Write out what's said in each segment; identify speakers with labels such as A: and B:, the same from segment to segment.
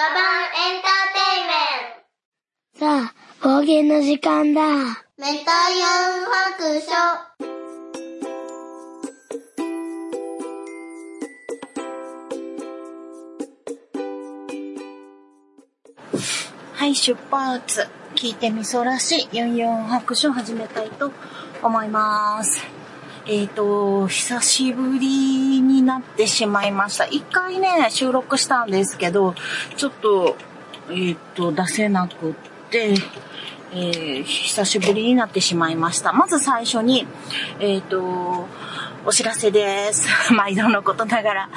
A: ガバンエンターテイメン
B: さあ、方言の時間だ。
A: メタヨン白書
C: はい、出発。聞いてみそらしいユンユン白書を始めたいと思います。えっ、と、久しぶりになってしまいました。一回ね、収録したんですけど、ちょっと、えっ、と、出せなくって、えー久しぶりになってしまいました。まず最初に、えっ、と、お知らせです。毎度のことながら。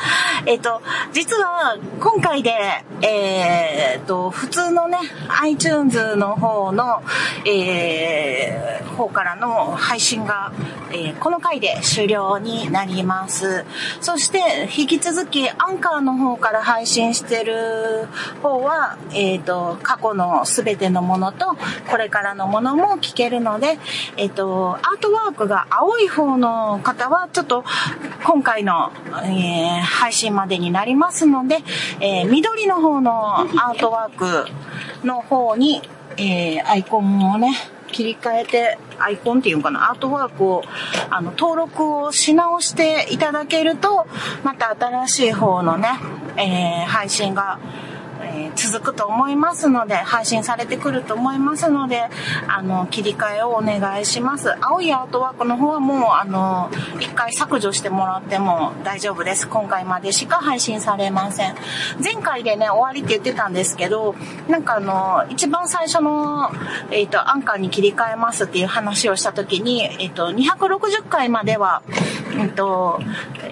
C: えっ、と、実は今回で、えっ、と、普通のね、iTunes の方の、えー方からの配信が、えーこの回で終了になります。そして、引き続き、アンカーの方から配信してる方は、えっ、と、過去のすべてのものと、これからのものも聞けるので、えっ、と、アートワークが青い方の方は、ちょっと、今回の、えー配信までになりますので、えー緑の方のアートワークの方に、えーアイコンをね、切り替えて、アイコンっていうのかな、アートワークを、あの、登録をし直していただけると、また新しい方のね、えー配信が、えー続くと思いますので、配信されてくると思いますので、あの、切り替えをお願いします。青いアートワークの方はもう、あの、一回削除してもらっても大丈夫です。今回までしか配信されません。前回でね、終わりって言ってたんですけど、なんかあの、一番最初の、えっ、と、アンカーに切り替えますっていう話をした時に、えっ、と、260回までは、えっ、と、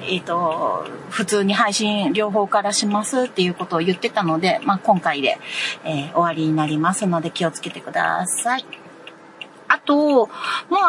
C: えっ、と、普通に配信両方からしますっていうことを言ってたので、まあ、今回で、えー終わりになりますので気をつけてください。あと、もう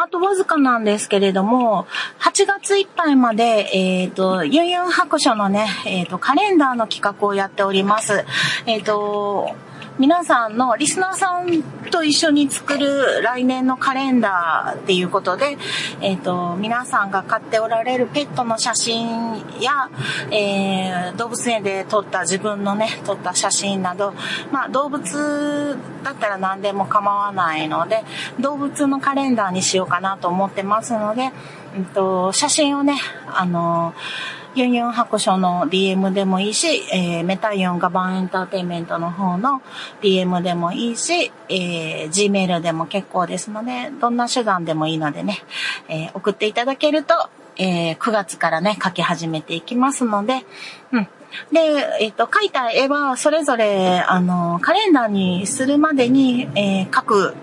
C: あとわずかなんですけれども、8月いっぱいまで、えっ、と、ユンユン白書のね、えっ、と、カレンダーの企画をやっております。えっ、と、皆さんのリスナーさんと一緒に作る来年のカレンダーっていうことで、えっ、と、皆さんが飼っておられるペットの写真や、えー動物園で撮った自分のね、撮った写真など、まあ動物だったら何でも構わないので、動物のカレンダーにしようかなと思ってますので、うんと、写真をね、あの、ユンユン白書の DM でもいいし、えーメタイオンガバンエンターテイメントの方の DM でもいいし、えー Gmail でも結構ですので、どんな手段でもいいのでね、えー送っていただけると、えー9月からね、書き始めていきますので、うん。で、えっ、と、描いた絵は、それぞれ、あの、カレンダーにするまでに、えー各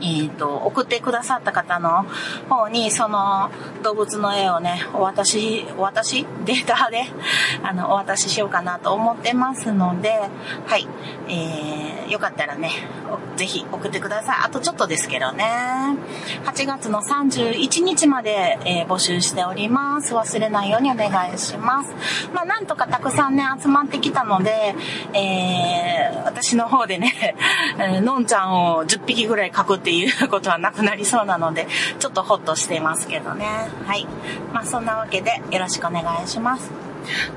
C: えっ、と、送ってくださった方の方に、その動物の絵をね、お渡し、お渡し？データで、あの、お渡ししようかなと思ってますので、はい。えー、よかったらね、ぜひ送ってください。あとちょっとですけどね。8月の31日まで、えー募集しております。忘れないようにお願いします。まあ、なんとかたくさんね、集まってきたので、えー、私の方でね、のんちゃんを10匹ぐらい描くっていうことはなくなりそうなので、ちょっとホッとしていますけどね。はい。まあ、そんなわけでよろしくお願いします。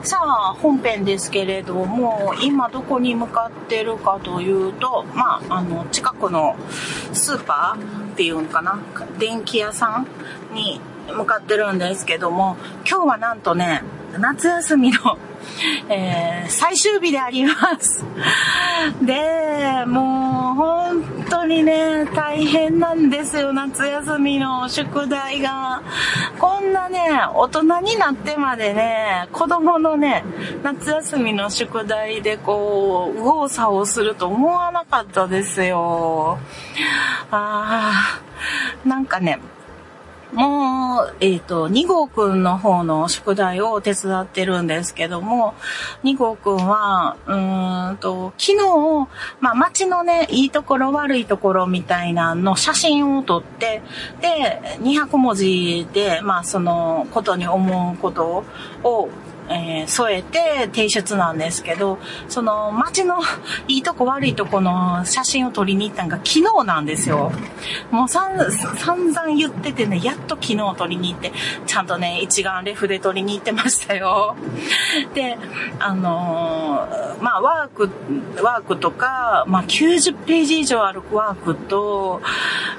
C: さあ、本編ですけれども、今どこに向かってるかというと、まあ、あの、近くのスーパーっていうんかな、電気屋さんに向かってるんですけども、今日はなんとね、夏休みの、えー最終日であります。で、もう本当にね、大変なんですよ、夏休みの宿題が。こんなね、大人になってまでね、子供のね、夏休みの宿題でこう、右往左往すると思わなかったですよ。あー、なんかね、もう、えっ、と、2号くんの方の宿題を手伝ってるんですけども、2号くんは、うーんと、昨日、まあ、街のね、いいところ悪いところみたいなの写真を撮って、で、200文字で、まあ、そのことに思うことを、えー、添えて提出なんですけど、その街の いいとこ悪いとこの写真を撮りに行ったのが昨日なんですよ。もう散々言っててね、やっと昨日撮りに行って、ちゃんとね、一眼レフで撮りに行ってましたよ。で、あのー、まあワーク、ワークとか、まあ90ページ以上あるワークと、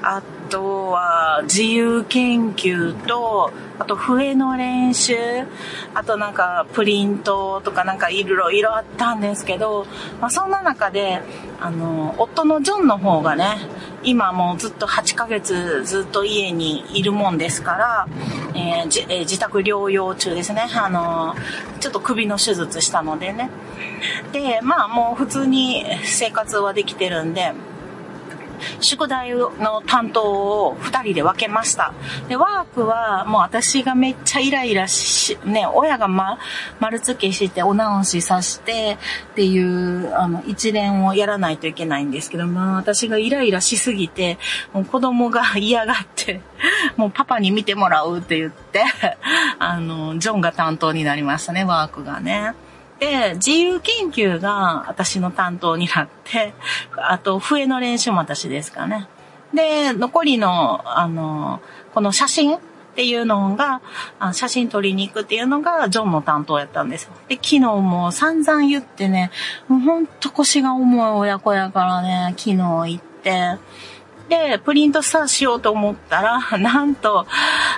C: あとは自由研究と、あと笛の練習、あとなんかプリントとかなんかいろいろあったんですけど、まあそんな中で、あの、夫のジョンの方がね、今もうずっと8ヶ月ずっと家にいるもんですから、えーえー、自宅療養中ですね。あの、ちょっと首の手術したのでね。で、まあもう普通に生活はできてるんで、宿題の担当を2人で分けました。で、ワークはもう私がめっちゃイライラし、ね、親がま、丸付けしてお直しさしてっていう、あの、一連をやらないといけないんですけど、まあ私がイライラしすぎて、もう子供が嫌がって、もうパパに見てもらうって言って、あの、ジョンが担当になりましたね、ワークがね。で、自由研究が私の担当になって、あと、笛の練習も私ですかね。で、残りの、あの、この写真っていうのが、写真撮りに行くっていうのが、ジョンの担当やったんですよ。で、昨日も散々言ってね、もうほんと腰が重い親子やからね、昨日行って、で、プリントさしようと思ったら、なんと、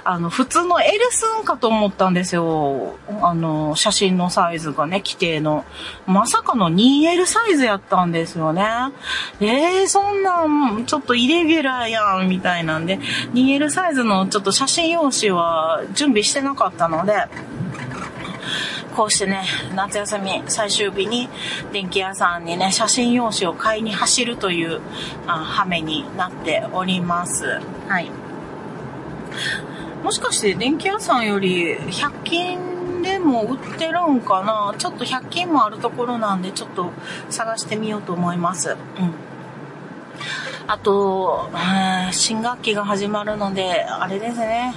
C: あの、普通の L 寸かと思ったんですよ。あの、写真のサイズがね、規定の。まさかの 2L サイズやったんですよね。えー、そんなん、ちょっとイレギュラーやん、みたいなんで、2L サイズのちょっと写真用紙は準備してなかったので、こうしてね、夏休み最終日に電気屋さんにね、写真用紙を買いに走るというあ羽目になっております。はい。もしかして電気屋さんより100均でも売ってるんかな？ちょっと100均もあるところなんでちょっと探してみようと思います。うん。あと、新学期が始まるので、あれですね。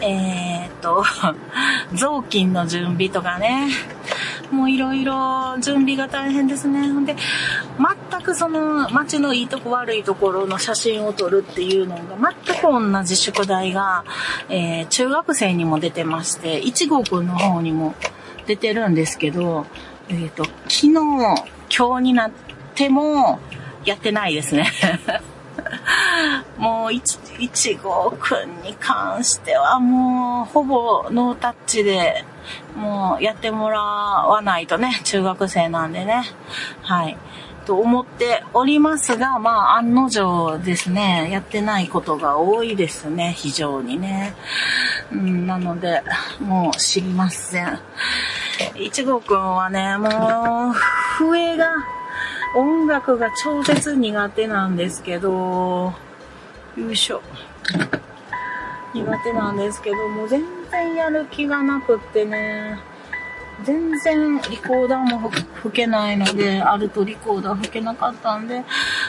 C: えー、っと、雑巾の準備とかね。もういろいろ準備が大変ですね。で、全くその街のいいとこ悪いところの写真を撮るっていうのが全く同じ宿題が、えー、中学生にも出てまして、一号くんの方にも出てるんですけど、えっ、ー、と、昨日、今日になってもやってないですね。もう、一、一号くんに関してはもう、ほぼノータッチで、もうやってもらわないとね、中学生なんでね。はい。と思っておりますが、まあ、案の定ですね、やってないことが多いですね、非常にね。うん、なので、もう知りません。一号くんはね、もう、笛が、音楽が超絶苦手なんですけど、よいしょ。苦手なんですけど、もう全然やる気がなくってね、全然リコーダーも吹けないので、あるとリコーダー吹けなかったんで、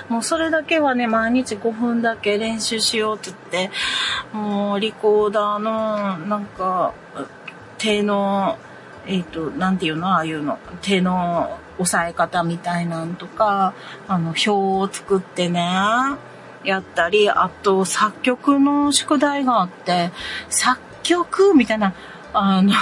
C: もうそれだけはね、毎日5分だけ練習しようって言って、もうリコーダーの、なんか、手の、えっ、ー、と、なんていうの？ああいうの。手の押さえ方みたいなんとか、あの、表を作ってね、やったり、あと、作曲の宿題があって、作曲みたいな、あの、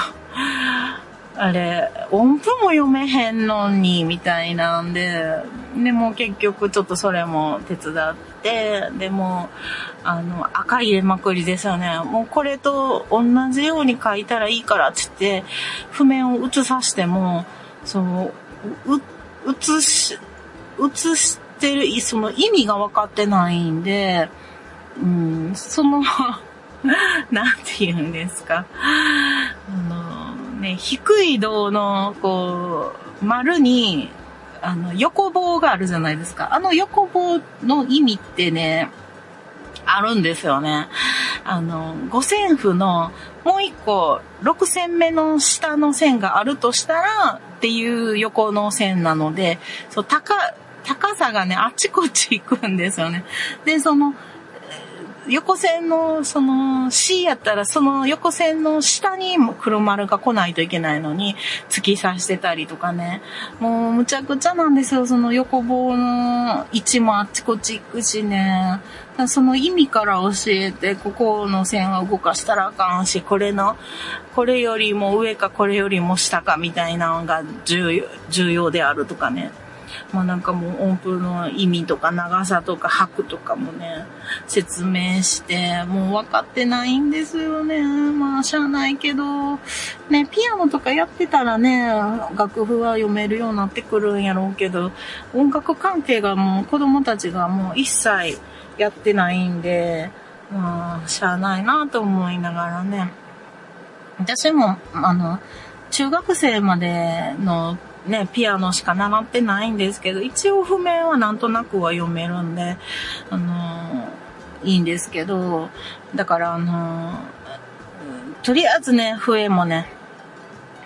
C: あれ、音符も読めへんのに、みたいなんで、でも結局ちょっとそれも手伝って、でも、あの、赤入れまくりですよね。もうこれと同じように書いたらいいからってって、譜面を写さしても、そう、う、写し、写してる、その意味が分かってないんで、うん、その なんて言うんですか。あの、ね、低い銅の、こう、丸に、あの、横棒があるじゃないですか。あの横棒の意味ってね、あるんですよね。あの、五線譜のもう一個、六線目の下の線があるとしたら、っていう横の線なので、そう、高、高さがね、あっちこっち行くんですよね。で、その、横線の、その C やったらその横線の下にも黒丸が来ないといけないのに、突き刺してたりとかね。もうむちゃくちゃなんですよ。その横棒の位置もあっちこっち行くしね。その意味から教えて、ここの線は動かしたらあかんし、これの、これよりも上かこれよりも下かみたいなのが重要重要であるとかね。まあなんかもう音符の意味とか長さとか拍とかもね、説明して、もう分かってないんですよね。まあしゃあないけど、ね、ピアノとかやってたらね、楽譜は読めるようになってくるんやろうけど、音楽関係がもう子供たちがもう一切やってないんで、まあしゃあないなと思いながらね。私も、あの、中学生までのね、ピアノしか習ってないんですけど、一応譜面はなんとなくは読めるんで、あのー、いいんですけど、だからあのー、とりあえずね、笛もね、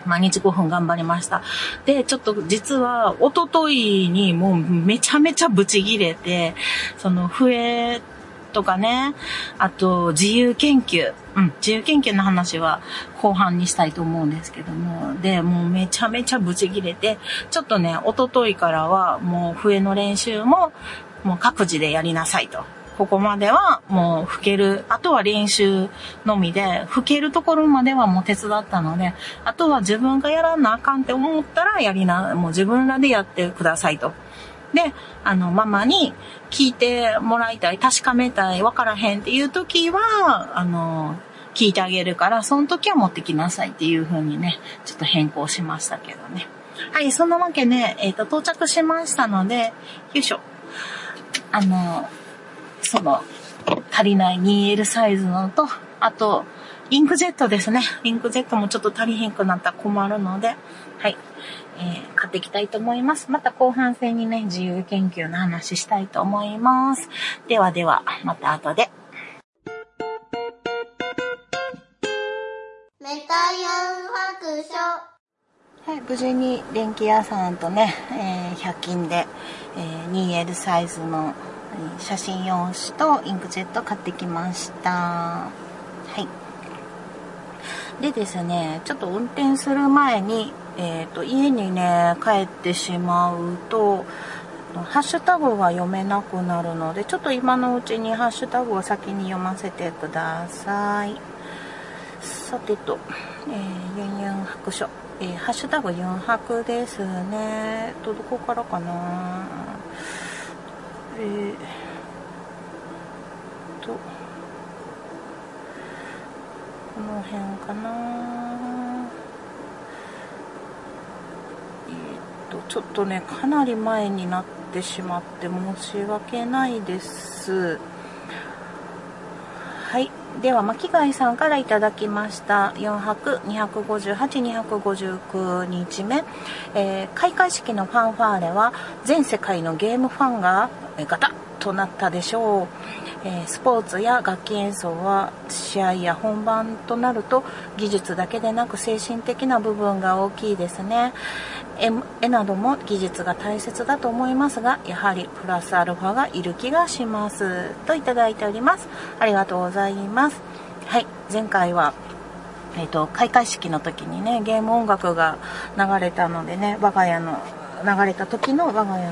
C: 毎日5分頑張りました。で、ちょっと実は、おとといにもうめちゃめちゃブチギレて、その笛とかね、あと自由研究。うん、自由研究の話は後半にしたいと思うんですけども、で、もうめちゃめちゃブチ切れて、ちょっとね、おとといからはもう笛の練習も、もう各自でやりなさいと。ここまではもう吹ける、あとは練習のみで、吹けるところまではもう手伝ったので、あとは自分がやらなあかんって思ったらやりな、もう自分らでやってくださいと。で、あの、ママに聞いてもらいたい、確かめたい、わからへんっていう時は、あの、聞いてあげるから、その時は持ってきなさいっていう風にね、ちょっと変更しましたけどね。はい、そんなわけで、えっ、ー、と、到着しましたので、よいしょ。あの、その、足りない 2L サイズのと、あと、インクジェットですね。インクジェットもちょっと足りへんくなったら困るので、はい。えー、買っていきたいと思います。また後半戦にね、自由研究の話したいと思います。ではでは、また後で。
A: メタヤン白
C: 書。はい、無事に電気屋さんとね、えー、100均で、えー、2L サイズの写真用紙とインクジェット買ってきました。はい。でですね、ちょっと運転する前に、え、ー、と、家にね、帰ってしまうと、ハッシュタグが読めなくなるので、ちょっと今のうちにハッシュタグを先に読ませてください。さてと、えー、ユンユン白書。えー、ハッシュタグユン白ですね。と、どこからかなえー、と、この辺かなえ、ー、とちょっとねかなり前になってしまって申し訳ないですはい。では巻貝さんからいただきました。4泊258259日目、えー、開会式のファンファーレは全世界のゲームファンがガタッとなったでしょう。えー、スポーツや楽器演奏は試合や本番となると技術だけでなく精神的な部分が大きいですね。絵なども技術が大切だと思いますがやはりプラスアルファがいる気がします。といただいております。ありがとうございます。はい。前回はえーと、開会式の時にねゲーム音楽が流れたのでね我が家の流れた時の我が家の、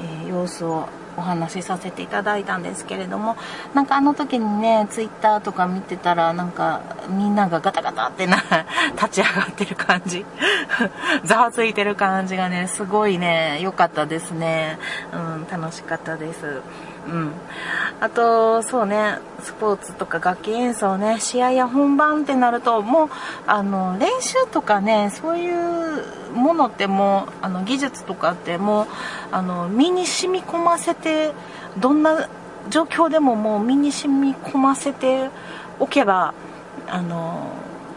C: えー、様子をお話しさせていただいたんですけれどもなんかあの時にねツイッターとか見てたらなんかみんながガタガタってな 立ち上がってる感じ。ざわついてる感じがねすごいね良かったですね。うん楽しかったです。うん。あと、そうね、スポーツとか楽器演奏ね、試合や本番ってなると、もう、あの、練習とかね、そういうものってもう、あの、技術とかってもう、あの、身に染み込ませて、どんな状況でももう身に染み込ませておけば、あの、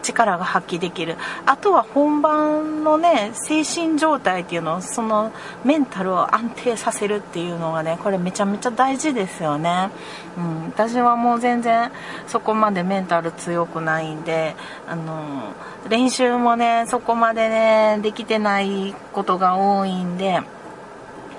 C: 力が発揮できる。あとは本番のね精神状態っていうのをそのメンタルを安定させるっていうのがねこれめちゃめちゃ大事ですよね、うん、私はもう全然そこまでメンタル強くないんであの練習もねそこまでねできてないことが多いんで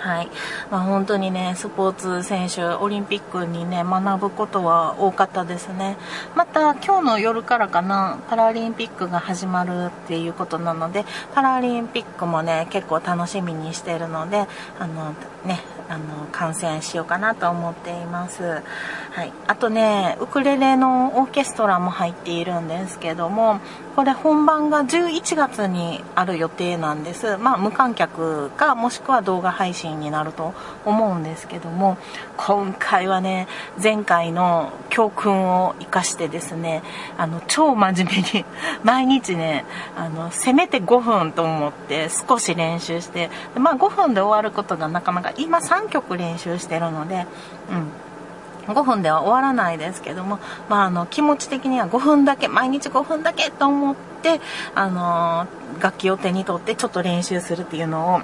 C: はい。まあ、本当にね、スポーツ選手、オリンピックにね、学ぶことは多かったですね。また、今日の夜からかな、パラリンピックが始まるっていうことなので、パラリンピックもね、結構楽しみにしてるので、あの、ね、あの、観戦しようかなと思っています。はい。あとね、ウクレレのオーケストラも入っているんですけども、これ本番が11月にある予定なんです。まあ無観客かもしくは動画配信になると思うんですけども、今回はね、前回の教訓を活かしてですね、あの、超真面目に 毎日ね、あの、せめて5分と思って少し練習して、まあ5分で終わることがなかなか、今3曲練習してるので、うん。5分では終わらないですけども、まあ、あの気持ち的には5分だけ毎日5分だけと思ってあの楽器を手に取ってちょっと練習するっていうのを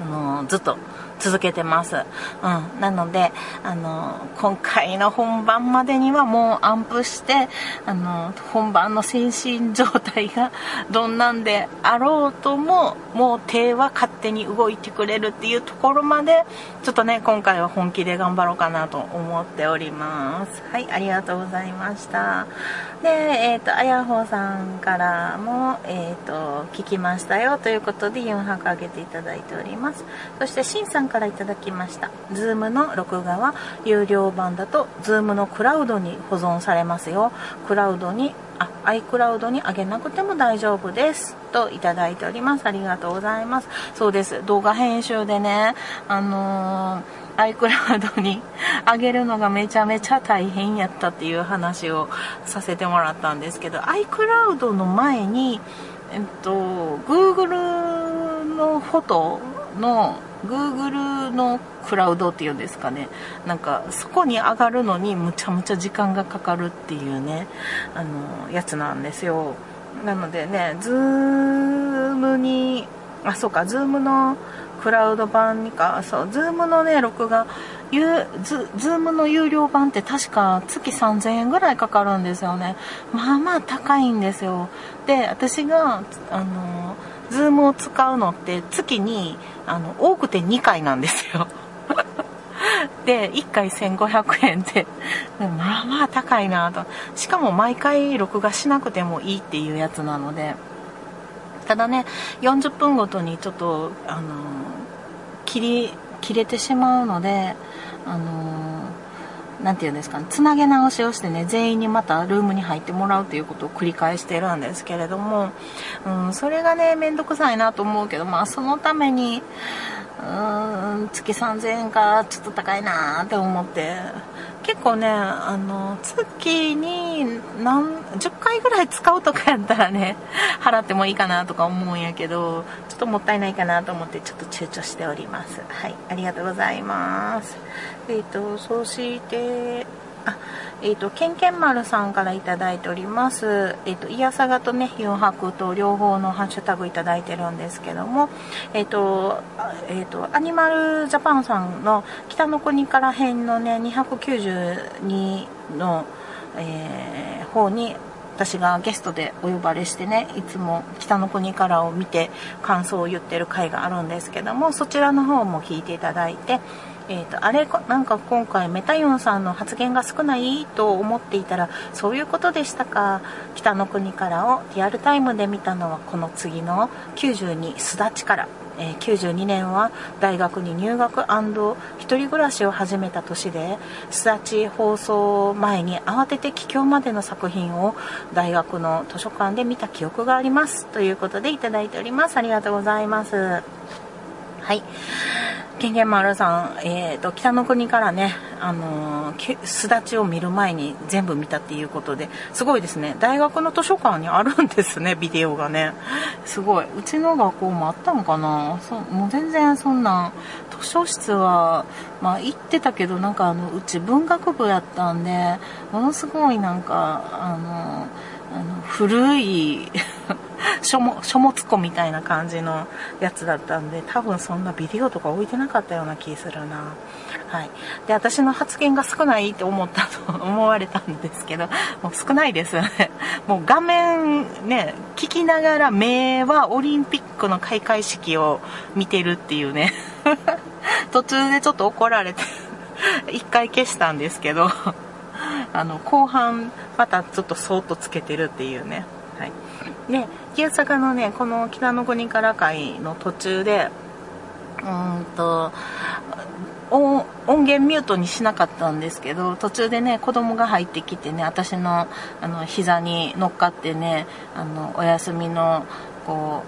C: あのずっと続けてます。うん。なので、あの、今回の本番までにはもうアンプして、あの、本番の精神状態が どんなんであろうとも、もう手は勝手に動いてくれるっていうところまで、ちょっとね、今回は本気で頑張ろうかなと思っております。はい、ありがとうございました。で、えっ、ー、と、あやほさんからも、えっ、ー、と、聞きましたよということで4泊あげていただいております。そして、しんさんからいただきました。Zoom の録画は有料版だと Zoom のクラウドに保存されますよ。クラウドに、あ、iCloud に上げなくても大丈夫です。といただいております。ありがとうございます。そうです。動画編集でね、あのー、iCloud に上げるのがめちゃめちゃ大変やったっていう話をさせてもらったんですけど、iCloud の前に、えっと、Google のフォトの Google のクラウドっていうんですかねなんかそこに上がるのにむちゃむちゃ時間がかかるっていうねあのやつなんですよなのでね Zoom にあそうか Zoom のクラウド版にかそう Zoom のね録画ズームの有料版って確か月3000円ぐらいかかるんですよね。まあまあ高いんですよ。で、私が、あの、ズームを使うのって月にあの多くて2回なんですよ。で1回1500円ってまあまあ高いなと。しかも毎回録画しなくてもいいっていうやつなので。ただね40分ごとにちょっとあの切り切れてしまうのであの何て言うんですかね、つなげ直しをしてね、全員にまたルームに入ってもらうということを繰り返してるんですけれども、うん、それがね、めんどくさいなと思うけど、まあそのために、うーん、月3000円か、ちょっと高いなって思って、結構ね、あの、月に何、10回ぐらい使うとかやったらね、払ってもいいかなとか思うんやけど、ちょっともったいないかなと思ってちょっと躊躇しております。はい、ありがとうございます。えっ、ー、と、そして、えっ、ー、と、けんけん丸さんからいただいております。えっ、ー、と、いやさがとね、4泊と両方のハッシュタグいただいてるんですけども、えっ、ー、と、えっ、と、アニマルジャパンさんの北の国から編のね、292の、えー、方に私がゲストでお呼ばれしてねいつも北の国からを見て感想を言ってる回があるんですけどもそちらの方も聞いていただいてえーと、あれなんか今回メタヨンさんの発言が少ないと思っていたらそういうことでしたか？北の国からをリアルタイムで見たのはこの次の92すだちから、えー、92年は大学に入学一人暮らしを始めた年ですだち放送前に慌てて帰郷までの作品を大学の図書館で見た記憶があります。ということでいただいております。ありがとうございます。はい。ケンゲン丸さん、えーと、北の国からね、あのー、すだちを見る前に全部見たっていうことですごいですね。大学の図書館にあるんですね ビデオがね。すごい。うちの学校もあったのかな？そもう全然そんな図書室は、まあ、行ってたけどなんかあのうち文学部やったんでものすごいなんかあのあの古い 書物庫みたいな感じのやつだったんで多分そんなビデオとか置いてなかったような気するな。はい。で私の発言が少ないって思ったと 思われたんですけどもう少ないですよね。もう画面ね聞きながら目はオリンピックの開会式を見てるっていうね。途中でちょっと怒られて一回消したんですけど。あの後半またちょっとそーっとつけてるっていうね。はい。で旧坂のねこの北の国から会の途中でうんと音源ミュートにしなかったんですけど途中でね子供が入ってきてね私のあの膝に乗っかってねあのお休みのこ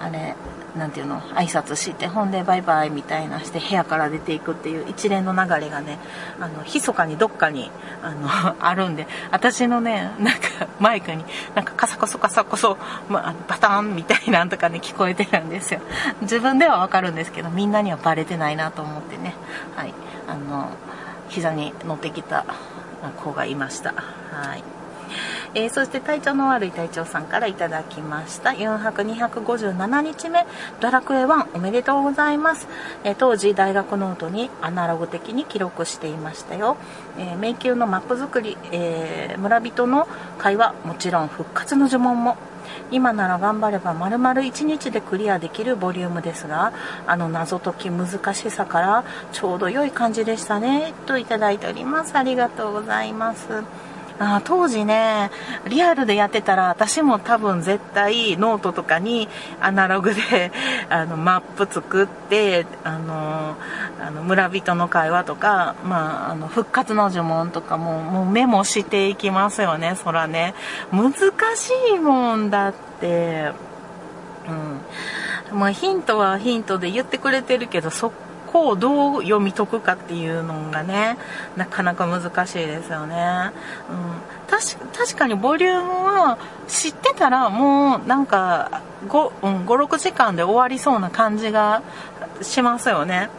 C: うあれなんていうの？挨拶してほんでバイバイみたいなして部屋から出ていくっていう一連の流れがねあの密かにどっかにあの あるんで私のねなんかマイクになんかカサコソカサコソ、まあ、バタンみたいなんとかね聞こえてるんですよ。自分ではわかるんですけどみんなにはバレてないなと思ってね。はい。あの膝に乗ってきた子がいました。はい。えー、そして体調の悪い隊長さんからいただきました。4泊257日目、ドラクエ1おめでとうございます。えー、当時大学ノートにアナログ的に記録していましたよ。えー、迷宮のマップ作り、え村人の会話、もちろん復活の呪文も。今なら頑張れば丸々1日でクリアできるボリュームですがあの謎解き難しさからちょうど良い感じでしたねといただいておりますありがとうございますあ当時ねリアルでやってたら私も多分絶対ノートとかにアナログで あのマップ作ってあのあの村人の会話とか、まあ、あの復活の呪文とかももうメモしていきますよねそらね。難しいもんだって。うん。まあヒントはヒントで言ってくれてるけどそこをどう読み解くかっていうのがねなかなか難しいですよね、うん、確確かにボリュームは知ってたらもうなんか56、時間で終わりそうな感じがしますよね。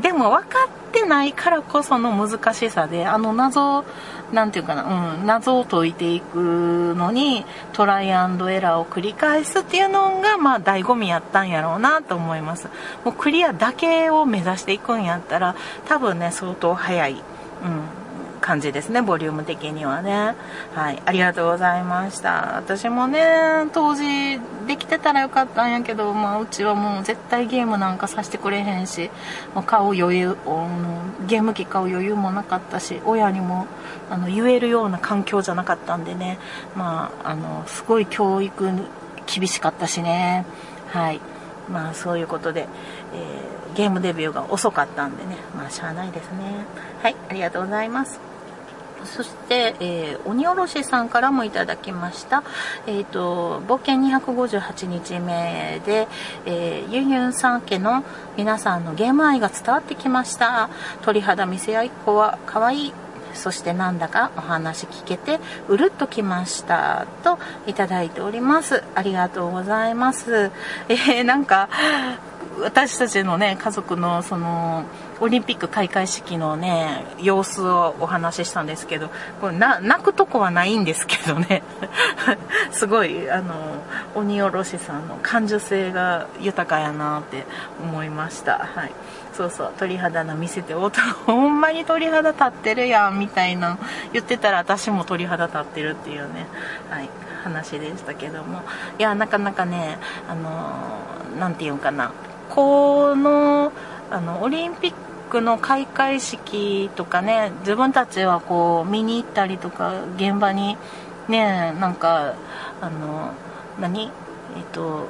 C: でも分かってないからこその難しさであの謎なんていうかな、うん、謎を解いていくのにトライアンドエラーを繰り返すっていうのがまあ醍醐味やったんやろうなと思います。もうクリアだけを目指していくんやったら多分ね相当早い、うん、感じですねボリューム的にはね。はいありがとうございました。私もね当時できてたらよかったんやけど、まあ、うちはもう絶対ゲームなんかさせてくれへんしもう買う余裕ゲーム機買う余裕もなかったし親にもあの言えるような環境じゃなかったんでね。まああのすごい教育厳しかったしね。はいまあそういうことで、えー、ゲームデビューが遅かったんでね。まあしゃあないですね。はいありがとうございます。そして、えー、鬼おろしさんからもいただきました。えっ、ー、と、冒険258日目で、えー、ユンユンさん家の皆さんのゲーム愛が伝わってきました。鳥肌見せ合いっ子は可愛い。そしてなんだかお話聞けてうるっときましたといただいておりますありがとうございますえー、なんか私たちのね家族のそのオリンピック開会式のね様子をお話ししたんですけどこれな泣くとこはないんですけどね。すごいあの鬼おろしさんの感受性が豊かやなって思いました。はい。そうそう鳥肌の見せてお ほんまに鳥肌立ってるやんみたいな言ってたら私も鳥肌立ってるっていうねはい話でしたけども。いやなかなかねあの何て言うんかな。このあのオリンピックの開会式とかね自分たちはこう見に行ったりとか現場にねなんかあの何？えっと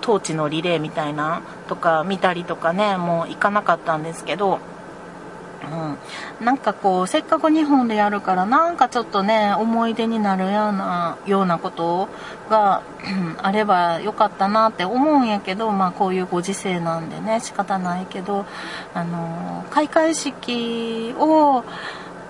C: トーチのリレーみたいなとか見たりとかねもう行かなかったんですけどうん、なんかこうせっかく日本でやるからなんかちょっとね思い出になるようなようなことが あればよかったなって思うんやけどまあこういうご時世なんでね仕方ないけどあの開会式を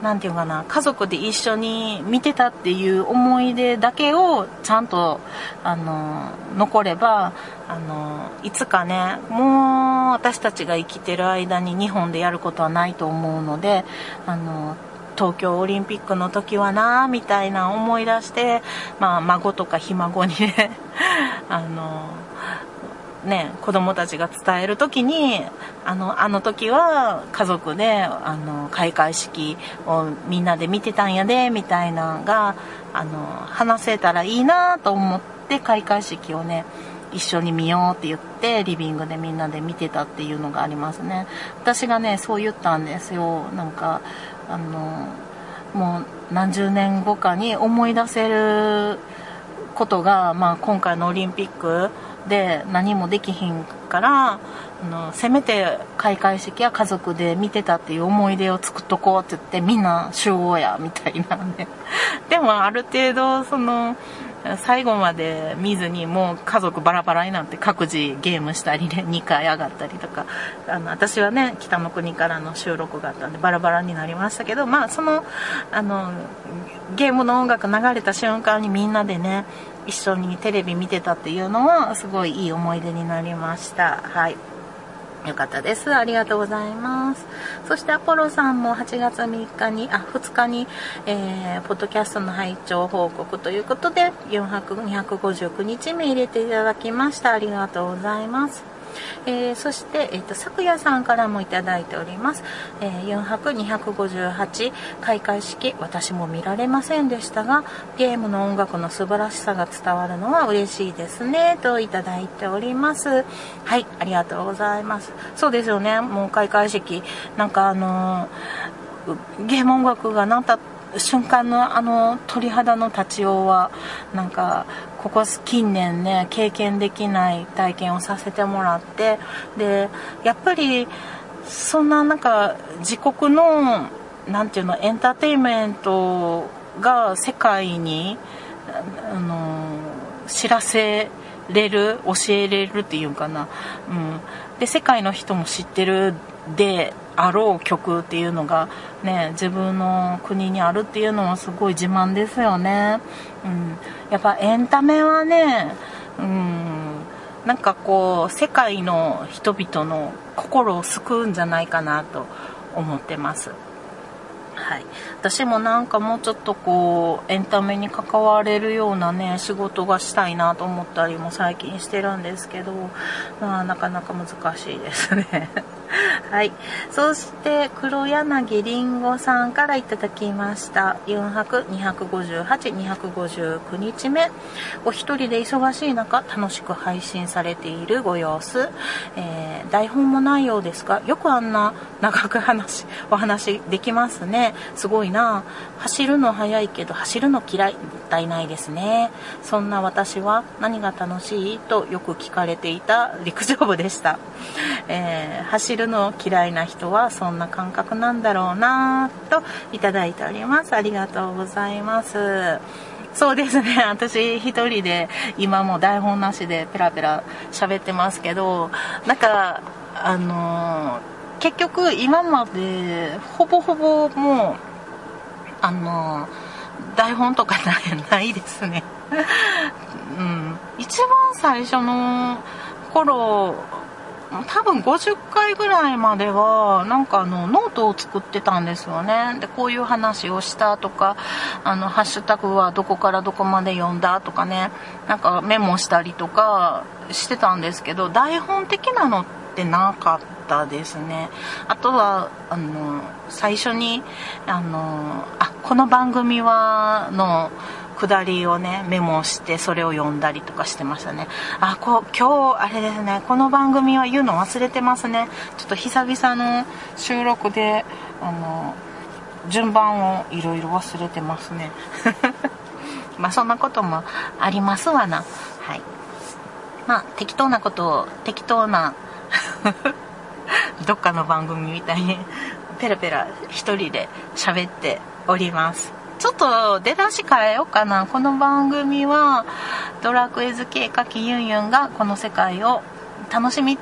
C: 何て言うかな家族で一緒に見てたっていう思い出だけをちゃんとあの残ればあのいつかねもう私たちが生きてる間に日本でやることはないと思うのであの東京オリンピックの時はなみたいな思い出して、まあ、孫とかひ孫にね あのね、子供たちが伝える時にあのあの時は家族であの開会式をみんなで見てたんやでみたいなのがあの話せたらいいなと思って開会式をね一緒に見ようって言ってリビングでみんなで見てたっていうのがありますね。私がねそう言ったんですよ。なんかあのもう何十年後かに思い出せることが、まあ、今回のオリンピックで何もできひんからあのせめて開会式は家族で見てたっていう思い出を作っとこうって言ってみんな集合やみたいなんで。もある程度その最後まで見ずにもう家族バラバラになって各自ゲームしたりで2回上がったりとか。あの私はね北の国からの収録があったんでバラバラになりましたけどまあそのあのゲームの音楽流れた瞬間にみんなでね一緒にテレビ見てたっていうのはすごいいい思い出になりましたはいよかったです。ありがとうございます。そしてアポロさんも8月3日に、あ、2日に、えー、ポッドキャストの拝聴報告ということで、4泊259日目入れていただきました。ありがとうございます。えー、そして、えーと、昨夜さんからもいただいております、えー、4泊258開会式私も見られませんでしたがゲームの音楽の素晴らしさが伝わるのは嬉しいですねといただいております。はいありがとうございます。そうですよね。もう開会式なんかあのー、ゲーム音楽がなった瞬間のあの鳥肌の立ちようはなんかここ近年ね経験できない体験をさせてもらってでやっぱりそんななんか自国の何て言うのエンターテインメントが世界にあの知らせれる教えれるっていうかな、うん、で世界の人も知ってるであろう曲っていうのがね自分の国にあるっていうのはすごい自慢ですよね、うん、やっぱエンタメはねうん。なんかこう世界の人々の心を救うんじゃないかなと思ってます。はい、私もなんかもうちょっとこうエンタメに関われるようなね仕事がしたいなと思ったりも最近してるんですけど、まあ、なかなか難しいですね はい。そして、黒柳りんごさんからいただきました。4泊258、259日目。お一人で忙しい中、楽しく配信されているご様子。えー、台本もないようですが、よくあんな長く話、お話できますね。すごいな。走るの早いけど、走るの嫌い。もったいないですね。そんな私は何が楽しい？とよく聞かれていた陸上部でした。えー、走るの嫌いな人はそんな感覚なんだろうなといただいております。ありがとうございます。そうですね。私一人で今も台本なしでペラペラ喋ってますけど、なんか、あのー、結局今までほぼほぼもう、あの、台本とかないですね。うん。一番最初の頃多分50回ぐらいまではなんかあのノートを作ってたんですよねでこういう話をしたとかあのハッシュタグはどこからどこまで読んだとかねなんかメモしたりとかしてたんですけど台本的なのってなかったですね。あとはあの最初にあのあこの番組はの下りをねメモしてそれを読んだりとかしてましたね。あこ今日あれですねこの番組は言うの忘れてますね。ちょっと久々の収録であの順番をいろいろ忘れてますね。まあそんなこともありますわな。はい。まあ適当なことを適当な どっかの番組みたいにペラペラ一人で喋っておりますちょっと出だし変えようかな。この番組は、ドラクエ好き絵描きユンユンがこの世界を楽しみ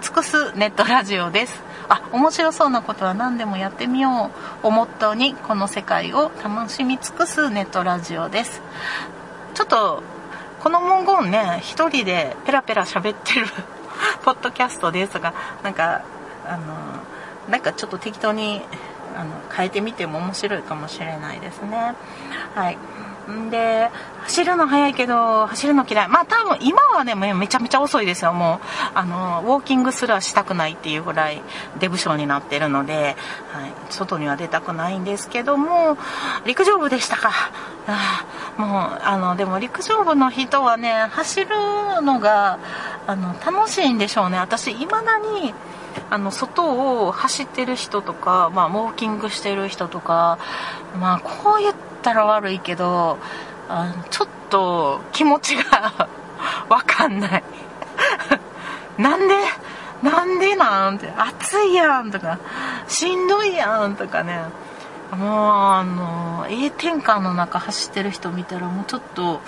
C: 尽くすネットラジオです。あ、面白そうなことは何でもやってみようをモットーに、この世界を楽しみ尽くすネットラジオです。ちょっと、この文言ね、一人でペラペラ喋ってるポッドキャストですとか、なんか、あの、なんかちょっと適当にあの変えてみても面白いかもしれないですね。はい。んで走るの速いけど走るの嫌い。まあ多分今はねめちゃめちゃ遅いですよ。もうあのウォーキングすらしたくないっていうぐらいデブ症になってるので、はい、外には出たくないんですけども陸上部でしたか。あもうあのでも陸上部の人はね走るのがあの楽しいんでしょうね。私いまだにあの外を走ってる人とか、まあ、ウォーキングしてる人とか、まあ、こう言ったら悪いけどあちょっと気持ちが わかんない。なんで？なんで？なんて。暑いやんとかしんどいやんとかね。もうあの炎天下の中走ってる人見たらもうちょっと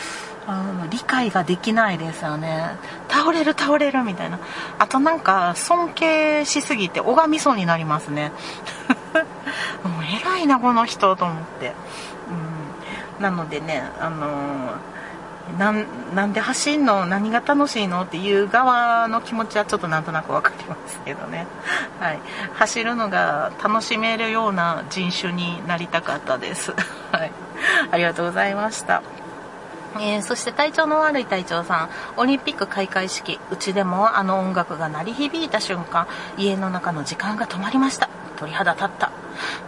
C: あの理解ができないですよね。倒れる倒れるみたいな。あとなんか尊敬しすぎて拝みそうになりますね。もう偉いなこの人と思って、なのでねあのななんで走んの？何が楽しいの？っていう側の気持ちはちょっとなんとなく分かりますけどね、はい、走るのが楽しめるような人種になりたかったです、はい、ありがとうございました。えー、そして体調の悪い隊長さん、オリンピック開会式、うちでもあの音楽が鳴り響いた瞬間、家の中の時間が止まりました。鳥肌立った。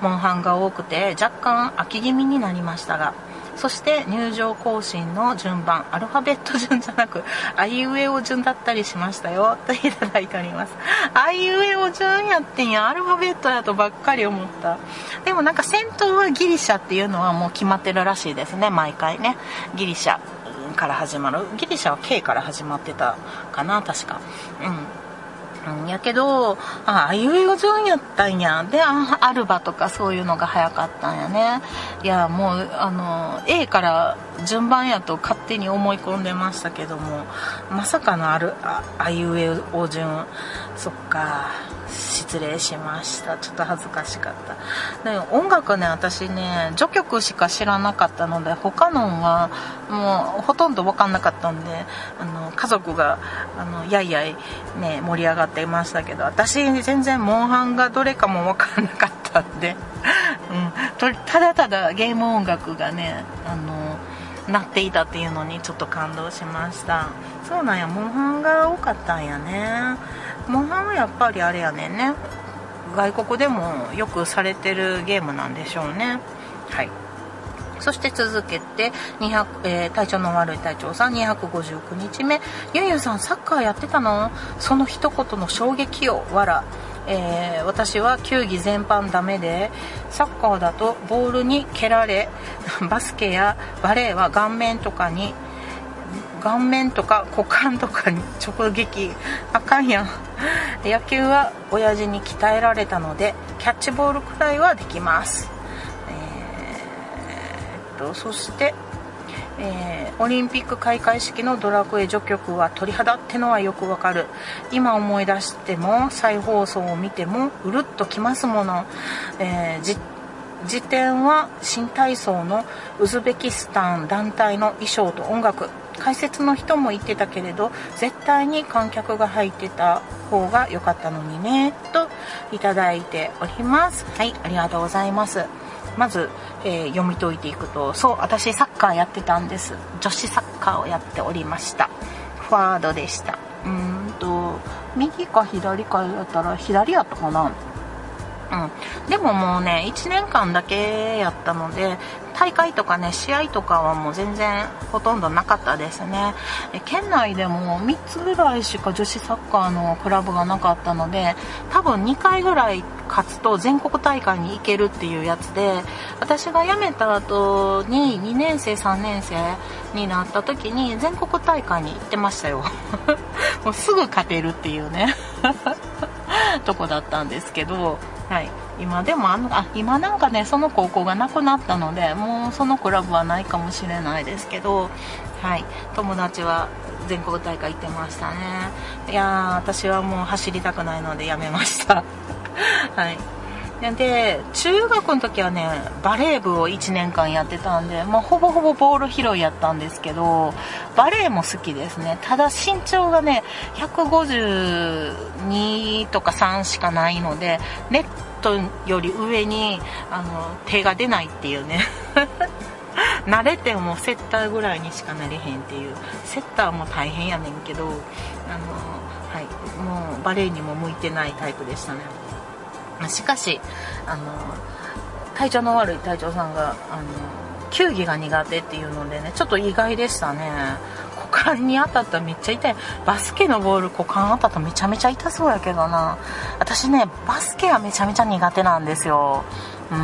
C: モンハンが多くて若干飽き気味になりましたが、そして入場行進の順番、アルファベット順じゃなく、あいうえお順だったりしましたよ、といただいております。あいうえお順やってんや、アルファベットやとばっかり思った。でもなんか先頭はギリシャっていうのはもう決まってるらしいですね、毎回ね。ギリシャから始まる。ギリシャは K から始まってたかな、確か。うん。ん、やけど、あ、あいうえお順やったんや。で、あアルバとかそういうのが早かったんやね。いや、もう、あの、A から順番やと勝手に思い込んでましたけども、まさかのある、ああいうえお順。そっか。失礼しましたちょっと恥ずかしかったで音楽ね私ね序曲しか知らなかったので他のはもうほとんど分かんなかったんであの家族があのやいやいね盛り上がっていましたけど私全然モンハンがどれかも分かんなかったんで、うん、ただただゲーム音楽がねあのなっていたっていうのにちょっと感動しました。そうなんや。モンハンが多かったんやね。モンハンはやっぱりあれやねんね。外国でもよくされてるゲームなんでしょうね。はい。そして続けて200、えー、体調の悪い隊長さん259日目。ゆゆさんサッカーやってたの？その一言の衝撃をわらえー、私は球技全般ダメでサッカーだとボールに蹴られ バスケやバレーは顔面とかに顔面とか股間とかに 直撃あかんやん。野球は親父に鍛えられたのでキャッチボールくらいはできます。えー、っとそしてえー、オリンピック開会式のドラクエ序曲は鳥肌ってのはよくわかる。今思い出しても再放送を見てもうるっときますもの、えー、時点は新体操のウズベキスタン団体の衣装と音楽。解説の人も言ってたけれど絶対に観客が入ってた方が良かったのにねといただいております。はいありがとうございます。まず、えー、読み解いていくとそう私サッカーやってたんです。女子サッカーをやっておりました。フォワードでした。うーんと右か左かやったら左やったかな。うん、でももうね1年間だけやったので大会とかね試合とかはもう全然ほとんどなかったですね。県内でも3つぐらいしか女子サッカーのクラブがなかったので多分2回ぐらい勝つと全国大会に行けるっていうやつで私が辞めた後に2年生3年生になった時に全国大会に行ってましたよ。もうすぐ勝てるっていうね。とこだったんですけどはい。今でもあのあ今なんかねその高校がなくなったのでもうそのクラブはないかもしれないですけどはい。友達は全国大会行ってましたね。いやー私はもう走りたくないのでやめました。はい。で中学の時はねバレー部を1年間やってたんで、まあ、ほぼほぼボール拾いやったんですけどバレーも好きですね。ただ身長がね152とか3しかないのでネットより上にあの手が出ないっていうね。慣れてもセッターぐらいにしかなれへんっていう。セッターも大変やねんけどあの、はい、もうバレエにも向いてないタイプでしたね。しかしあの体調の悪い隊長さんがあの球技が苦手っていうのでねちょっと意外でしたね。間に当たったらめっちゃ痛い。バスケのボール股間当たったらめちゃめちゃ痛そうやけどな。私ねバスケはめちゃめちゃ苦手なんですよ。う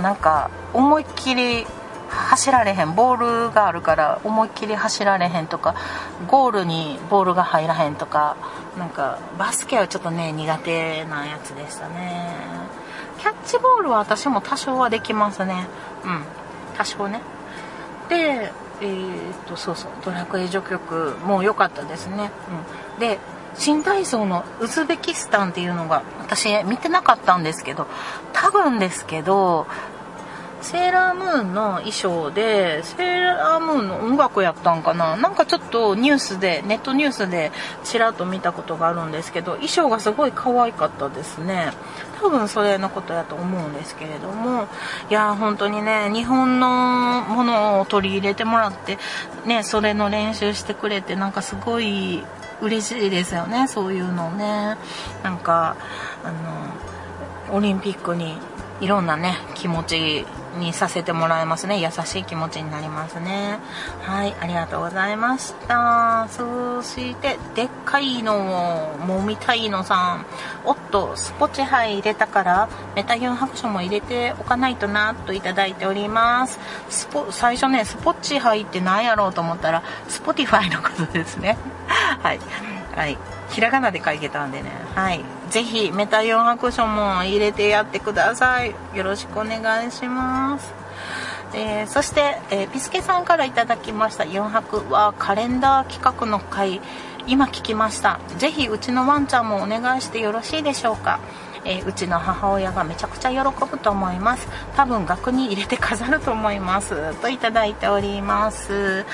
C: ん。なんか思いっきり走られへん。ボールがあるから思いっきり走られへんとかゴールにボールが入らへんとかなんかバスケはちょっとね苦手なやつでしたね。キャッチボールは私も多少はできますね。うん。多少ね。でえー、っとそうそうドラクエ序曲も良かったですね、うん、で新体操のウズベキスタンっていうのが私見てなかったんですけど多分ですけどセーラームーンの衣装で、セーラームーンの音楽やったんかななんかちょっとニュースで、ネットニュースでちらっと見たことがあるんですけど、衣装がすごい可愛かったですね。多分それのことやと思うんですけれども、いや、本当にね、日本のものを取り入れてもらって、ね、それの練習してくれて、なんかすごい嬉しいですよね、そういうのね。なんか、あの、オリンピックにいろんなね、気持ちにさせてもらえますね。優しい気持ちになりますね。はいありがとうございました。そしてでっかいのをもみたいのさん。おっとスポチハイ入れたからメタユン白書も入れておかないとなといただいております。スポ最初ねスポッチハイって何やろうと思ったらスポティファイのことですね。は いはい。ひらがなで書いてたんでね。はい。ぜひメタ4白書も入れてやってください。よろしくお願いします。えー、そして、えー、ピスケさんから頂きました4泊はカレンダー企画の回今聞きました。ぜひうちのワンちゃんもお願いしてよろしいでしょうか。えー、うちの母親がめちゃくちゃ喜ぶと思います。多分額に入れて飾ると思います。といただいております。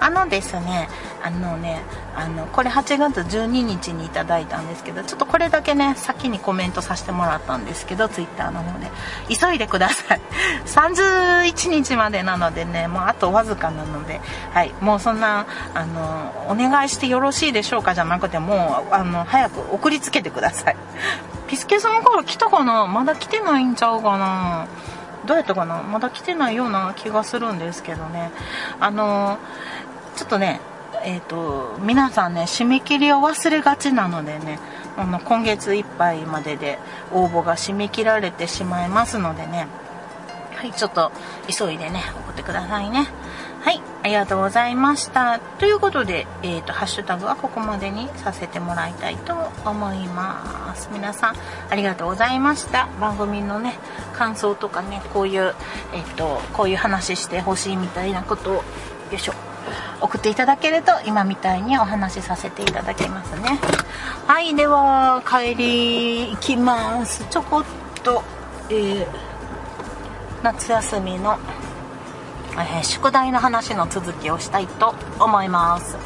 C: あのですねあのねあのこれ8月12日にいただいたんですけどちょっとこれだけね先にコメントさせてもらったんですけど twitter の方で。急いでください。31日までなのでねもうあとわずかなので。はい。もうそんなあのお願いしてよろしいでしょうかじゃなくてもうあの早く送りつけてください。ピスケさんから来たかな？まだ来てないんちゃうかな？どうやったかな？まだ来てないような気がするんですけどね。あのちょっとねえっ、ー、と皆さんね締め切りを忘れがちなのでねあの今月いっぱいまでで応募が締め切られてしまいますのでねはいちょっと急いでね送ってくださいねはい、ありがとうございました。ということで、えっ、ー、と、ハッシュタグはここまでにさせてもらいたいと思います。皆さん、ありがとうございました。番組のね、感想とかね、こういう、えっ、ー、と、こういう話してほしいみたいなことを、よいしょ、送っていただけると、今みたいにお話しさせていただけますね。はい、では、帰り行きます。ちょこっと、えー、夏休みのえー、宿題の話の続きをしたいと思います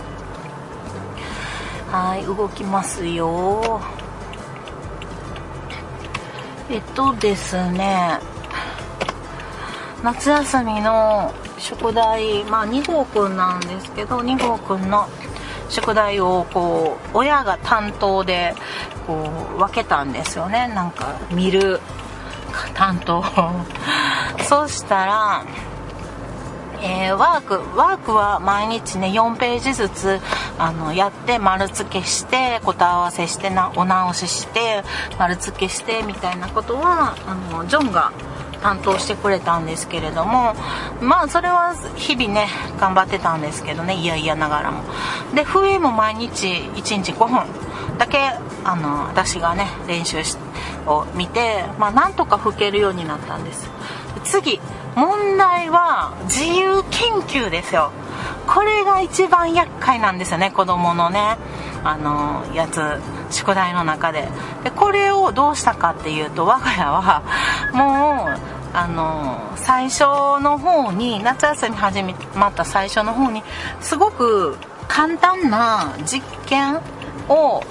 C: はい動きますよえっとですね夏休みの宿題まあ2号くんなんですけど2号くんの宿題をこう親が担当でこう分けたんですよね。なんか見る担当 そうしたらえー、ワークワークは毎日ね4ページずつあのやって丸付けして答え合わせしてなお直しして丸付けしてみたいなことはあのジョンが担当してくれたんですけれどもまあそれは日々ね頑張ってたんですけどねいやいやながらも。で笛も毎日1日5分だけあの私がね練習を見てまあなんとか吹けるようになったんです。次問題は自由研究ですよ。これが一番厄介なんですよね子供のねあのやつ。宿題の中で。でこれをどうしたかっていうと我が家は もうあの最初の方に夏休み始まった最初の方にすごく簡単な実験を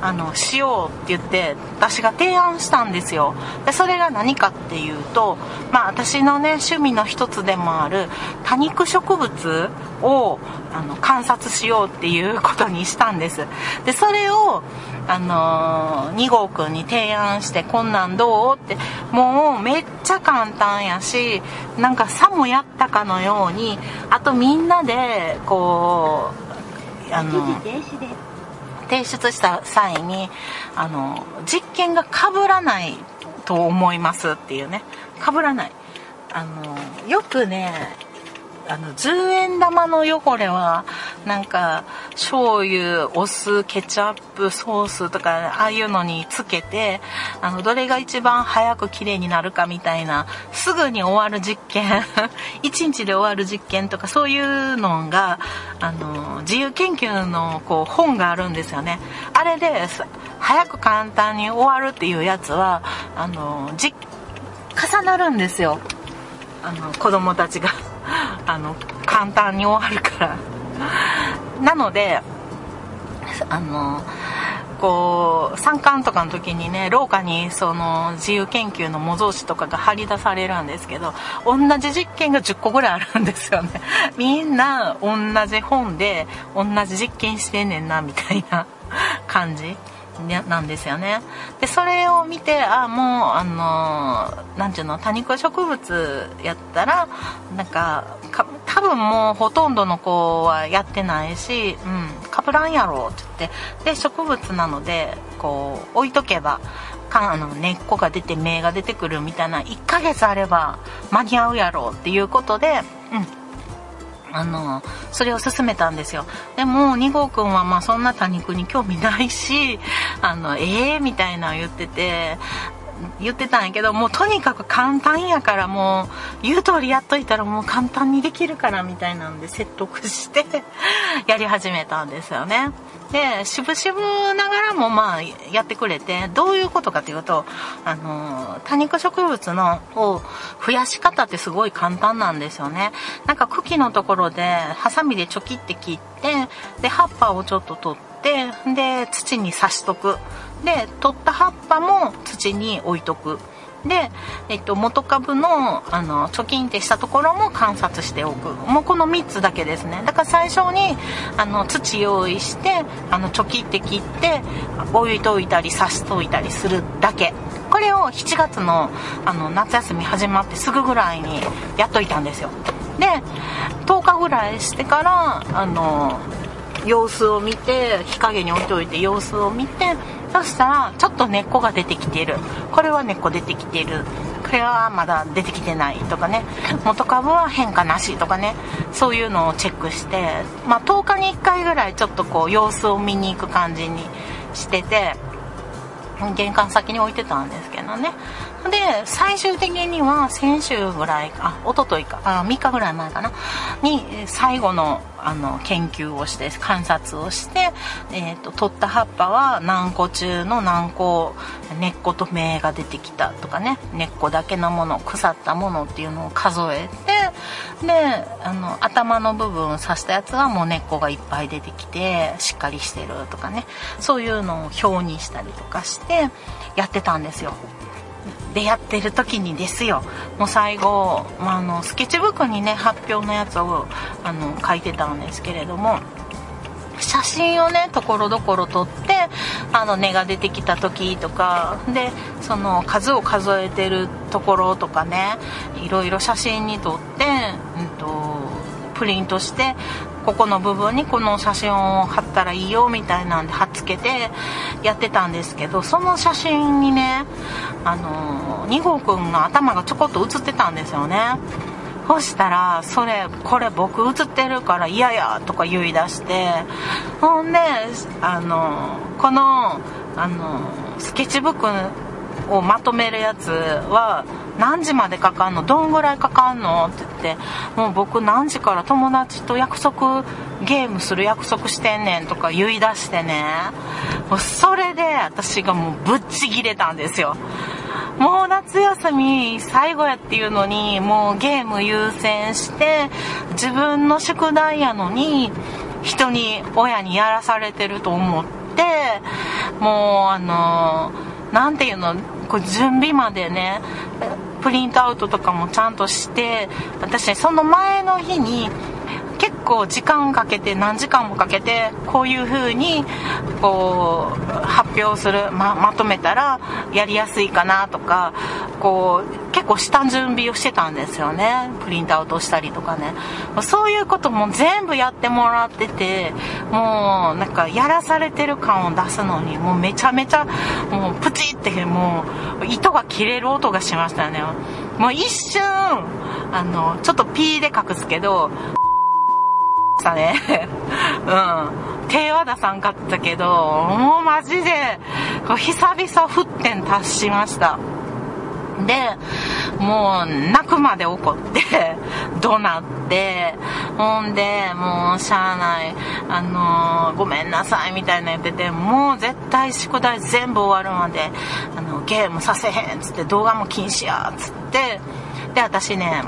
C: あのしようって言って私が提案したんですよ。でそれが何かっていうとまあ私のね趣味の一つでもある多肉植物をあの観察しようっていうことにしたんです。でそれをあのー、2号くんに提案してこんなんどう？ってもうめっちゃ簡単やしなんかさもやったかのようにあとみんなでこうあの提出した際にあの実験が被らないと思いますっていうね。被らない。あのよくねあの10円玉の汚れはなんか醤油お酢ケチャップソースとかああいうのにつけてあのどれが一番早く綺麗になるかみたいなすぐに終わる実験。1日で終わる実験とかそういうのがあの自由研究のこう本があるんですよね。あれで早く簡単に終わるっていうやつはあのじ重なるんですよ。あの子供たちが。あの簡単に終わるから。なのであのこう参観とかの時にね廊下にその自由研究の模造紙とかが貼り出されるんですけど同じ実験が10個ぐらいあるんですよね。みんな同じ本で同じ実験してんねんなみたいな感じ。なんですよね。でそれを見てあもうあの何ていうの多肉植物やったらなんか多分もうほとんどの子はやってないしうんかぶらんやろって言ってで植物なのでこう置いとけばかあの根っこが出て芽が出てくるみたいな1ヶ月あれば間に合うやろうっていうことでうんあの、それを勧めたんですよ。でも、2号くんはまあそんな多肉に興味ないし、あの、ええー、みたいなの言ってて、言ってたんやけど、もうとにかく簡単やからもう、言う通りやっといたらもう簡単にできるからみたいなんで説得して やり始めたんですよね。で渋々ながらもまあやってくれてどういうことかというとあの多肉植物のを増やし方ってすごい簡単なんですよねなんか茎のところでハサミでチョキって切ってで葉っぱをちょっと取ってで土に刺しとくで取った葉っぱも土に置いとく。で、えっと、元株のあの貯金ってしたところも観察しておく。もうこの3つだけですね。だから最初にあの土用意してあの貯金って切って置いといたり刺しといたりするだけ。これを7月のあの夏休み始まってすぐぐらいにやっといたんですよ。で10日ぐらいしてからあの様子を見て日陰に置いといて様子を見てそしたらちょっと根っこが出てきてる。これは根っこ出てきてる。これはまだ出てきてないとかね。元株は変化なしとかね。そういうのをチェックして。まあ10日に1回ぐらいちょっとこう様子を見に行く感じにしてて玄関先に置いてたんですけどね。で最終的には先週ぐらいあ一昨日か。あ3日ぐらい前かな。に最後のあの研究をして観察をして、えーと、取った葉っぱは何個中の何個根っこと芽が出てきたとかね根っこだけのもの腐ったものっていうのを数えてであの頭の部分を刺したやつはもう根っこがいっぱい出てきてしっかりしてるとかねそういうのを表にしたりとかしてやってたんですよ。でやってる時にですよ。もう最後、まあ、あのスケッチブックにね発表のやつをあの書いてたんですけれども写真をねところどころ撮ってあの根が出てきた時とかでその数を数えてるところとかねいろいろ写真に撮って、うんとプリントしてここの部分にこの写真を貼ったらいいよみたいなんで貼っつけてやってたんですけどその写真にねあの2号くんの頭がちょこっと写ってたんですよね。そしたらそれこれ僕写ってるから嫌やとか言い出してほんであのこのあのスケッチブックをまとめるやつは何時までかかんの？どんぐらいかかんの？って言って。もう僕何時から友達と約束ゲームする約束してんねんとか言い出してね。もうそれで私がもうぶっちぎれたんですよ。もう夏休み最後やっていうのにもうゲーム優先して自分の宿題やのに人に親にやらされてると思ってもうあの何ていうの？こう準備までねプリントアウトとかもちゃんとして私その前の日に結構時間かけて何時間もかけてこういう風にこう発表するままとめたらやりやすいかなとかこう結構下準備をしてたんですよね。プリントアウトしたりとかね。そういうことも全部やってもらっててもうなんかやらされてる感を出すのにもうめちゃめちゃもうプチってもう糸が切れる音がしましたよね。もう一瞬あのちょっとピーで隠すけどたね。うん。手は出さんかったけど、もうマジで、久々沸点達しました。で、もう泣くまで怒って、怒鳴って、ほんで、もうしゃあない、あのー、ごめんなさいみたいな言ってて、もう絶対宿題全部終わるまで、あの、ゲームさせへんっつって動画も禁止やっつって、で、私ね、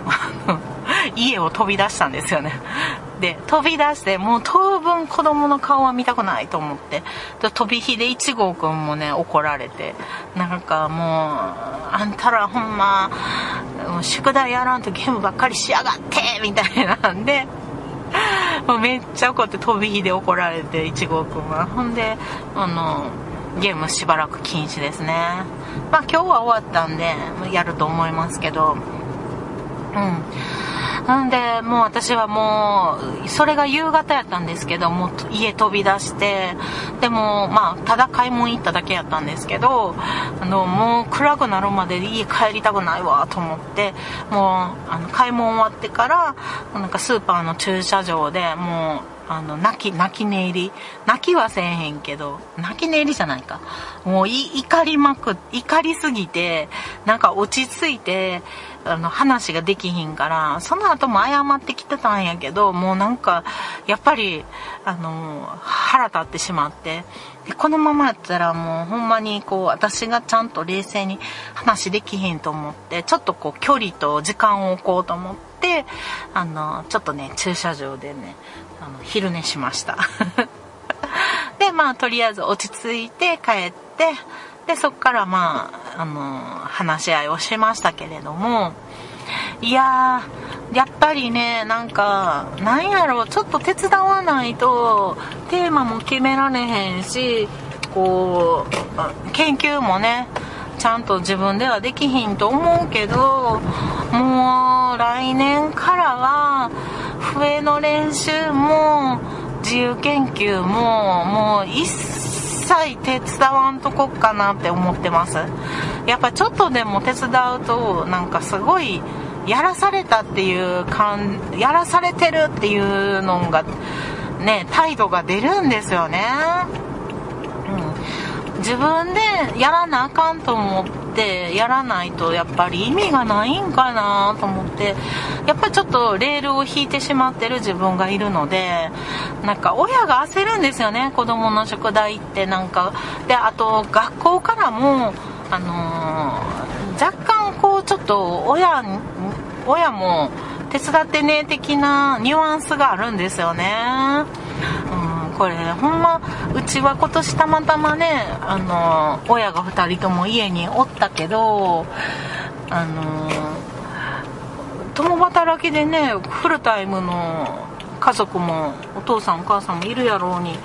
C: 家を飛び出したんですよね。で、飛び出して、もう当分子供の顔は見たくないと思って、飛び火で1号くんもね、怒られて、なんかもう、あんたらほんま、宿題やらんとゲームばっかりしやがってみたいなんで、もうめっちゃ怒って飛び火で怒られて、1号くんは。ほんで、あの、ゲームしばらく禁止ですね。まあ今日は終わったんで、やると思いますけど、うん。なんで、もう私はもう、それが夕方やったんですけど、もう家飛び出して、でも、まあ、ただ買い物行っただけやったんですけど、あの、もう暗くなるまで家帰りたくないわ、と思って、もう、あの、買い物終わってから、なんかスーパーの駐車場でもう、あの、泣き、泣き寝入り。泣きはせえへんけど、泣き寝入りじゃないか。もうい怒りまく、怒りすぎて、なんか落ち着いて、あの、話ができひんから、その後も謝ってきてたんやけど、もうなんか、やっぱり、あの、腹立ってしまって、でこのままやったらもうほんまにこう、私がちゃんと冷静に話できひんと思って、ちょっとこう、距離と時間を置こうと思って、あの、ちょっとね、駐車場でね、あの、昼寝しました。で、まあ、とりあえず落ち着いて帰って、で、そっからまあ、あの、話し合いをしましたけれども、いやー、やっぱりね、なんか、なんやろう、ちょっと手伝わないと、テーマも決められへんし、こう、研究もね、ちゃんと自分ではできひんと思うけど、もう来年からは、笛の練習も、自由研究も、もう一切手伝わんとこっかなって思ってます。やっぱちょっとでも手伝うと、なんかすごい、やらされたっていう感、やらされてるっていうのが、ね、態度が出るんですよね。自分でやらなあかんと思ってやらないとやっぱり意味がないんかなと思ってやっぱりちょっとレールを引いてしまってる自分がいるのでなんか親が焦るんですよね子供の宿題ってなんかであと学校からもあのー、若干こうちょっと親親も手伝ってね的なニュアンスがあるんですよね。うんこれほんまうちは今年たまたまねあの親が2人とも家におったけどあの共働きでねフルタイムの家族もお父さんお母さんもいるやろうに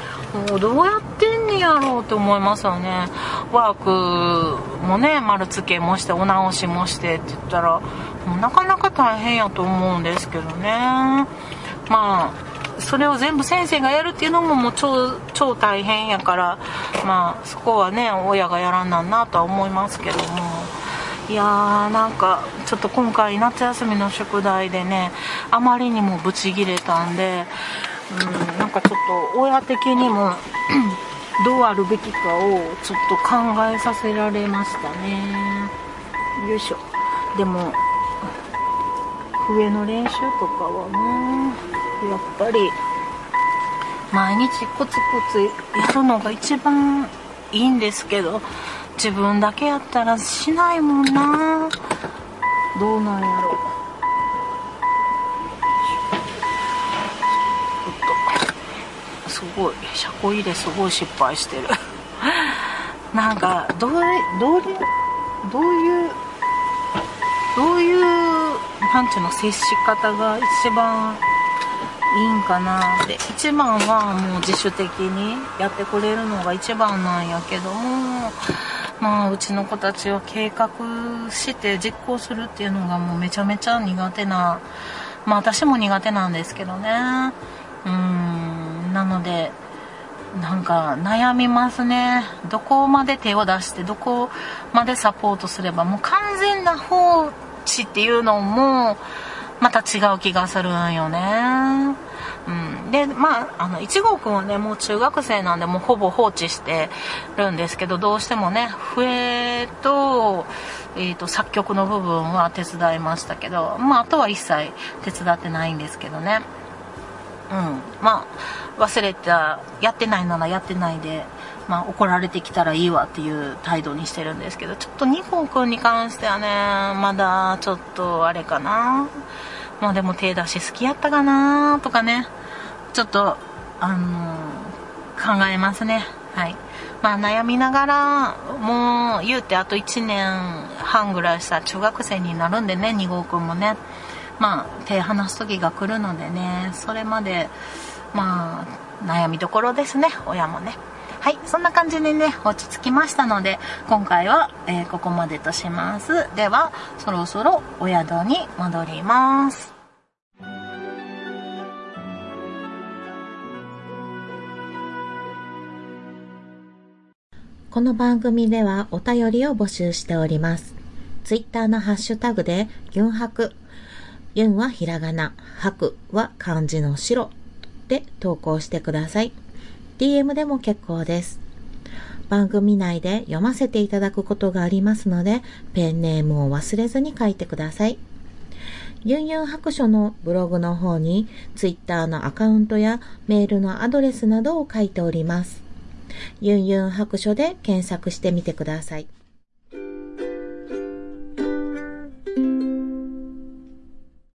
C: もうどうやってんねやろうって思いますよね。ワークもね丸付けもしてお直しもしてって言ったらもうなかなか大変やと思うんですけどね。まあそれを全部先生がやるっていうのももう超超大変やからまあそこはね親がやらんなんなとは思いますけども。いやーなんかちょっと今回夏休みの宿題でねあまりにもブチギレたんでうんなんかちょっと親的にも どうあるべきかをちょっと考えさせられましたね。よいしょ。でも笛の練習とかはね。やっぱり。毎日コツコツやるのが一番いいんですけど自分だけやったらしないもんな。どうなんやろ。ちょっとすごい車庫入れすごい失敗してる。なんか、どう、どういう、どういう、どういう、なんちゅうの、接し方が一番いいんかなって。一番はもう自主的にやってくれるのが一番なんやけども、まあ、うちの子たちは計画して実行するっていうのがもうめちゃめちゃ苦手な、まあ私も苦手なんですけどね。うん、なので、なんか悩みますね。どこまで手を出して、どこまでサポートすれば、もう完全な放置っていうのも、また違う気がするんよね。うん、でまああの1号くんはねもう中学生なんでもうほぼ放置してるんですけどどうしてもね笛と,、えーと、作曲の部分は手伝いましたけど、まあ、あとは一切手伝ってないんですけどね。うん。まあ忘れたやってないならやってないでまあ、怒られてきたらいいわっていう態度にしてるんですけど、ちょっと2号くんに関してはね、まだちょっとあれかな。まあでも手出し好きやったかなとかね、ちょっと、あのー、考えますね。はい。まあ悩みながら、もう言うてあと1年半ぐらいしたら中学生になるんでね、2号くんもね。まあ手離す時が来るのでね、それまで、まあ悩みどころですね、親もね。はい、そんな感じでね、落ち着きましたので、今回は、えー、ここまでとします。では、そろそろお宿に戻ります。
D: この番組ではお便りを募集しております。ツイッターのハッシュタグで、ユンハク。ユンはひらがな、ハクは漢字の白で投稿してください。DM でも結構です。番組内で読ませていただくことがありますので、ペンネームを忘れずに書いてください。ユンユン白書のブログの方に、Twitter のアカウントやメールのアドレスなどを書いております。ユンユン白書で検索してみてください。